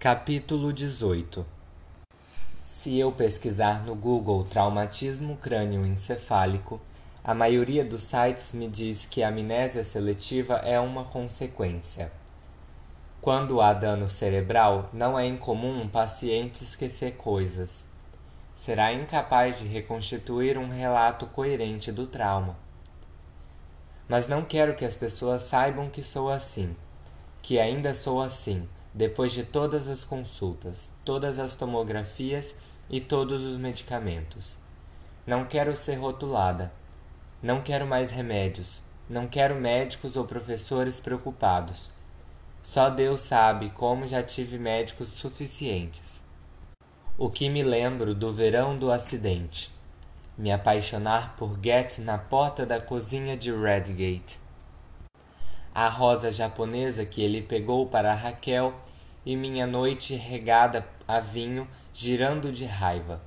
Capítulo 18 Se eu pesquisar no Google traumatismo crânioencefálico, a maioria dos sites me diz que a amnésia seletiva é uma consequência. Quando há dano cerebral, não é incomum um paciente esquecer coisas. Será incapaz de reconstituir um relato coerente do trauma. Mas não quero que as pessoas saibam que sou assim, que ainda sou assim depois de todas as consultas, todas as tomografias e todos os medicamentos. Não quero ser rotulada. Não quero mais remédios. Não quero médicos ou professores preocupados. Só Deus sabe como já tive médicos suficientes. O que me lembro do verão do acidente. Me apaixonar por Get na porta da cozinha de Redgate a rosa japonesa que ele pegou para Raquel e minha noite regada a vinho girando de raiva.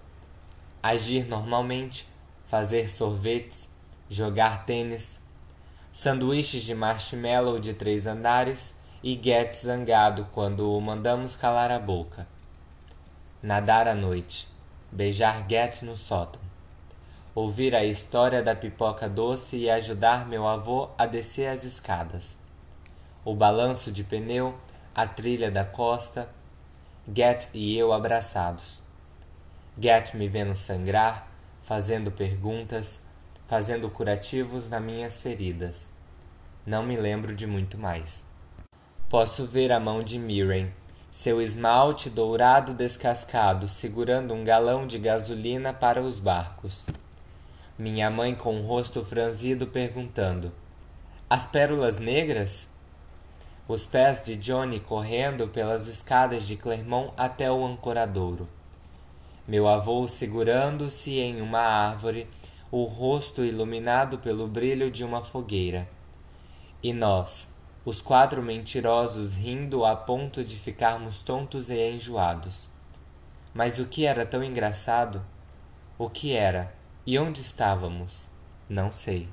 Agir normalmente, fazer sorvetes, jogar tênis, sanduíches de marshmallow de três andares e Get zangado quando o mandamos calar a boca. Nadar à noite, beijar Get no sótão, ouvir a história da pipoca doce e ajudar meu avô a descer as escadas o balanço de pneu, a trilha da costa, Get e eu abraçados. Get me vendo sangrar, fazendo perguntas, fazendo curativos nas minhas feridas. Não me lembro de muito mais. Posso ver a mão de Mirren, seu esmalte dourado descascado, segurando um galão de gasolina para os barcos. Minha mãe com o rosto franzido perguntando: As pérolas negras? Os pés de Johnny correndo pelas escadas de Clermont até o ancoradouro. Meu avô segurando-se em uma árvore, o rosto iluminado pelo brilho de uma fogueira. E nós, os quatro mentirosos rindo a ponto de ficarmos tontos e enjoados. Mas o que era tão engraçado? O que era? E onde estávamos? Não sei.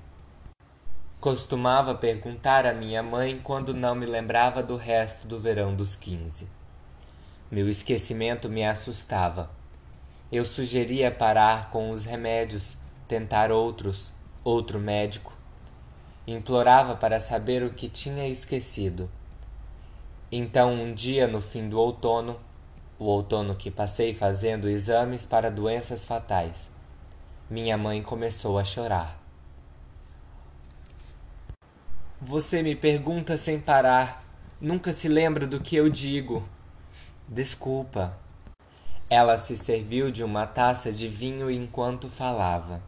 Costumava perguntar à minha mãe quando não me lembrava do resto do verão dos quinze. Meu esquecimento me assustava. Eu sugeria parar com os remédios, tentar outros, outro médico. Implorava para saber o que tinha esquecido. Então, um dia no fim do outono, o outono que passei fazendo exames para doenças fatais, minha mãe começou a chorar. Você me pergunta sem parar. Nunca se lembra do que eu digo. Desculpa. Ela se serviu de uma taça de vinho enquanto falava.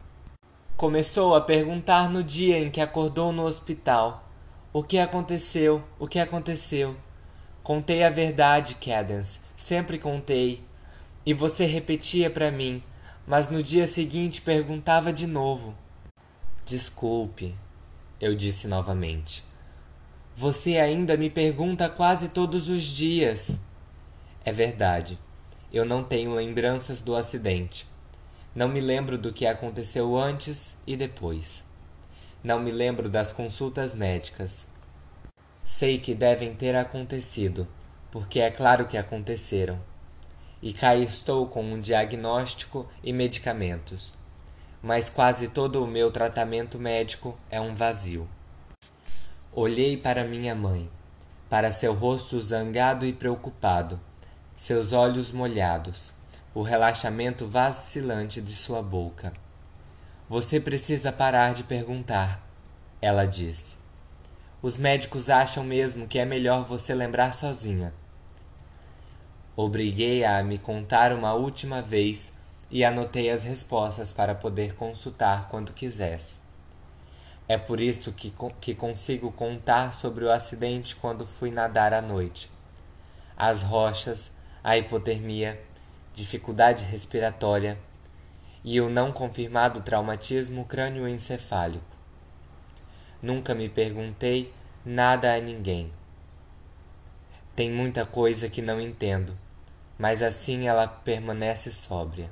Começou a perguntar no dia em que acordou no hospital. O que aconteceu? O que aconteceu? Contei a verdade, Cadence. Sempre contei. E você repetia para mim, mas no dia seguinte perguntava de novo. Desculpe, eu disse novamente. Você ainda me pergunta quase todos os dias. É verdade. Eu não tenho lembranças do acidente. Não me lembro do que aconteceu antes e depois. Não me lembro das consultas médicas. Sei que devem ter acontecido, porque é claro que aconteceram. E cá estou com um diagnóstico e medicamentos mas quase todo o meu tratamento médico é um vazio. Olhei para minha mãe, para seu rosto zangado e preocupado, seus olhos molhados, o relaxamento vacilante de sua boca. Você precisa parar de perguntar, ela disse. Os médicos acham mesmo que é melhor você lembrar sozinha. Obriguei-a a me contar uma última vez e anotei as respostas para poder consultar quando quisesse. É por isso que, que consigo contar sobre o acidente quando fui nadar à noite. As rochas, a hipotermia, dificuldade respiratória e o não confirmado traumatismo crânioencefálico. Nunca me perguntei nada a ninguém. Tem muita coisa que não entendo, mas assim ela permanece sóbria.